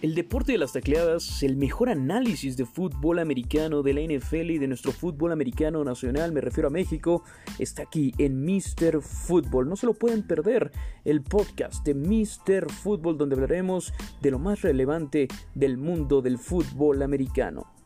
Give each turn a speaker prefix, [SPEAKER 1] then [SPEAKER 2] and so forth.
[SPEAKER 1] El deporte de las tacleadas, el mejor análisis de fútbol americano de la NFL y de nuestro fútbol americano nacional, me refiero a México, está aquí en Mr. Fútbol. No se lo pueden perder el podcast de Mr. Fútbol donde hablaremos de lo más relevante del mundo del fútbol americano.